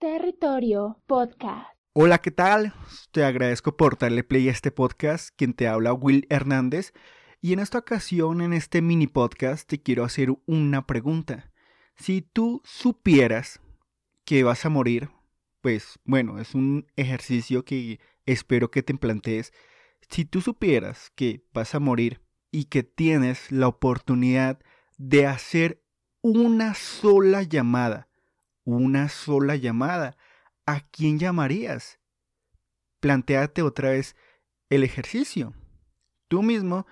Territorio Podcast. Hola, ¿qué tal? Te agradezco por darle play a este podcast. Quien te habla, Will Hernández. Y en esta ocasión, en este mini podcast, te quiero hacer una pregunta. Si tú supieras que vas a morir, pues bueno, es un ejercicio que espero que te plantees. Si tú supieras que vas a morir y que tienes la oportunidad de hacer una sola llamada, una sola llamada, ¿a quién llamarías? Plantéate otra vez el ejercicio. Tú mismo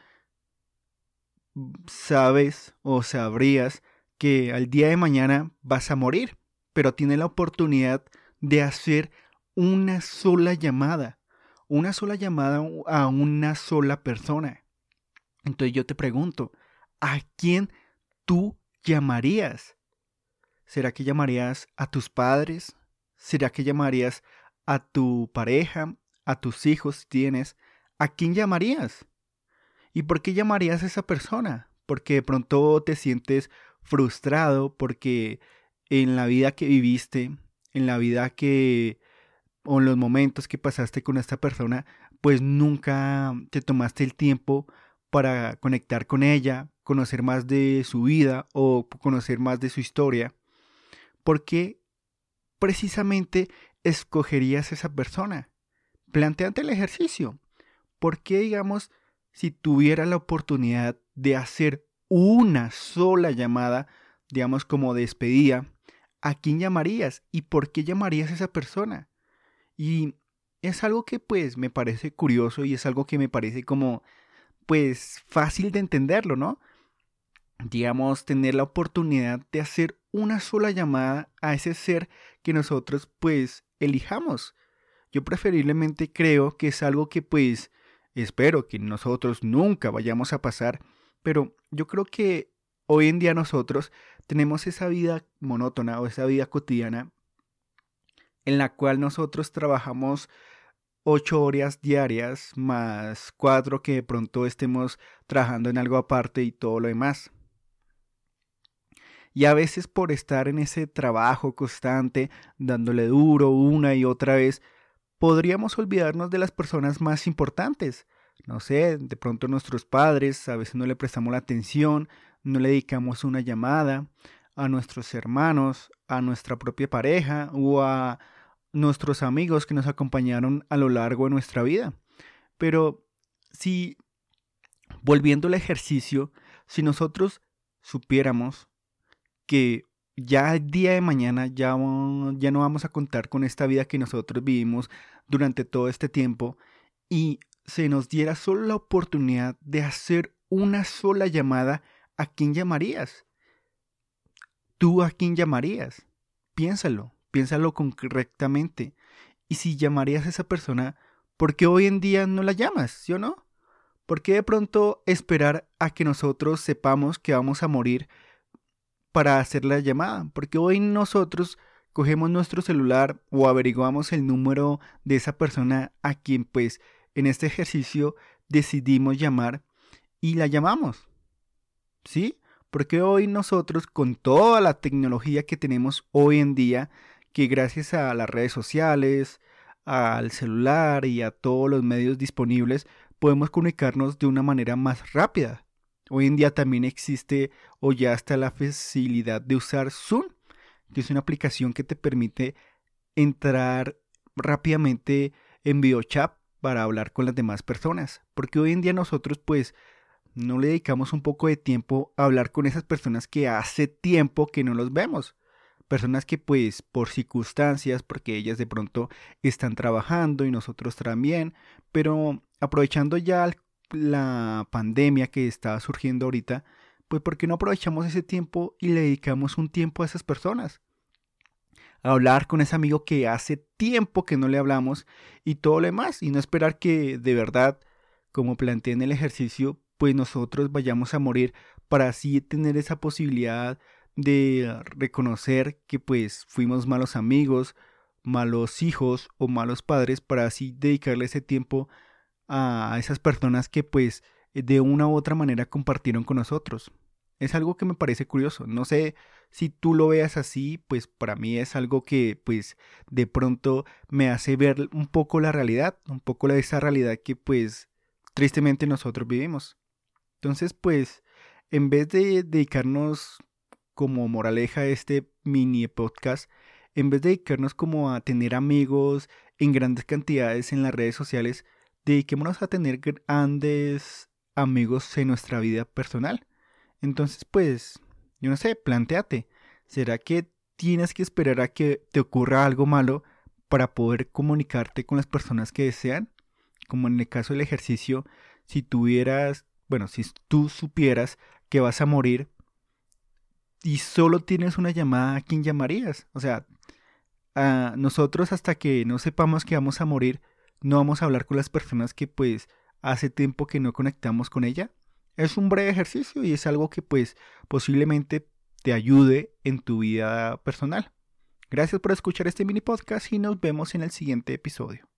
sabes o sabrías que al día de mañana vas a morir, pero tienes la oportunidad de hacer una sola llamada, una sola llamada a una sola persona. Entonces yo te pregunto, ¿a quién tú llamarías? ¿Será que llamarías a tus padres? ¿Será que llamarías a tu pareja, a tus hijos si tienes? ¿A quién llamarías? ¿Y por qué llamarías a esa persona? Porque de pronto te sientes frustrado porque en la vida que viviste, en la vida que o en los momentos que pasaste con esta persona, pues nunca te tomaste el tiempo para conectar con ella, conocer más de su vida o conocer más de su historia. ¿Por qué precisamente escogerías esa persona? Planteante el ejercicio. ¿Por qué, digamos, si tuviera la oportunidad de hacer una sola llamada, digamos como despedida, ¿a quién llamarías y por qué llamarías a esa persona? Y es algo que pues me parece curioso y es algo que me parece como pues fácil de entenderlo, ¿no? Digamos, tener la oportunidad de hacer una sola llamada a ese ser que nosotros pues elijamos. Yo preferiblemente creo que es algo que pues espero que nosotros nunca vayamos a pasar, pero yo creo que hoy en día nosotros tenemos esa vida monótona o esa vida cotidiana en la cual nosotros trabajamos ocho horas diarias más cuatro que de pronto estemos trabajando en algo aparte y todo lo demás. Y a veces por estar en ese trabajo constante, dándole duro una y otra vez, podríamos olvidarnos de las personas más importantes. No sé, de pronto nuestros padres, a veces no le prestamos la atención, no le dedicamos una llamada a nuestros hermanos, a nuestra propia pareja o a nuestros amigos que nos acompañaron a lo largo de nuestra vida. Pero si, volviendo al ejercicio, si nosotros supiéramos que ya el día de mañana ya, ya no vamos a contar con esta vida que nosotros vivimos durante todo este tiempo y se nos diera solo la oportunidad de hacer una sola llamada, ¿a quién llamarías? ¿Tú a quién llamarías? Piénsalo piénsalo correctamente. Y si llamarías a esa persona, ¿por qué hoy en día no la llamas, sí o no? ¿Por qué de pronto esperar a que nosotros sepamos que vamos a morir para hacer la llamada? Porque hoy nosotros cogemos nuestro celular o averiguamos el número de esa persona a quien pues en este ejercicio decidimos llamar y la llamamos. ¿Sí? Porque hoy nosotros con toda la tecnología que tenemos hoy en día que gracias a las redes sociales, al celular y a todos los medios disponibles podemos comunicarnos de una manera más rápida. Hoy en día también existe o ya está la facilidad de usar Zoom, que es una aplicación que te permite entrar rápidamente en videochat para hablar con las demás personas. Porque hoy en día nosotros pues no le dedicamos un poco de tiempo a hablar con esas personas que hace tiempo que no los vemos personas que pues por circunstancias, porque ellas de pronto están trabajando y nosotros también, pero aprovechando ya la pandemia que está surgiendo ahorita, pues ¿por qué no aprovechamos ese tiempo y le dedicamos un tiempo a esas personas? A hablar con ese amigo que hace tiempo que no le hablamos y todo lo demás, y no esperar que de verdad, como planteé en el ejercicio, pues nosotros vayamos a morir para así tener esa posibilidad de reconocer que pues fuimos malos amigos, malos hijos o malos padres para así dedicarle ese tiempo a esas personas que pues de una u otra manera compartieron con nosotros. Es algo que me parece curioso. No sé si tú lo veas así, pues para mí es algo que pues de pronto me hace ver un poco la realidad, un poco esa realidad que pues tristemente nosotros vivimos. Entonces pues en vez de dedicarnos como moraleja a este mini podcast, en vez de dedicarnos como a tener amigos en grandes cantidades en las redes sociales, dediquémonos a tener grandes amigos en nuestra vida personal. Entonces, pues, yo no sé, planteate, ¿será que tienes que esperar a que te ocurra algo malo para poder comunicarte con las personas que desean? Como en el caso del ejercicio, si tuvieras, bueno, si tú supieras que vas a morir y solo tienes una llamada, ¿a quién llamarías? O sea, a nosotros hasta que no sepamos que vamos a morir, no vamos a hablar con las personas que pues hace tiempo que no conectamos con ella. Es un breve ejercicio y es algo que pues posiblemente te ayude en tu vida personal. Gracias por escuchar este mini podcast y nos vemos en el siguiente episodio.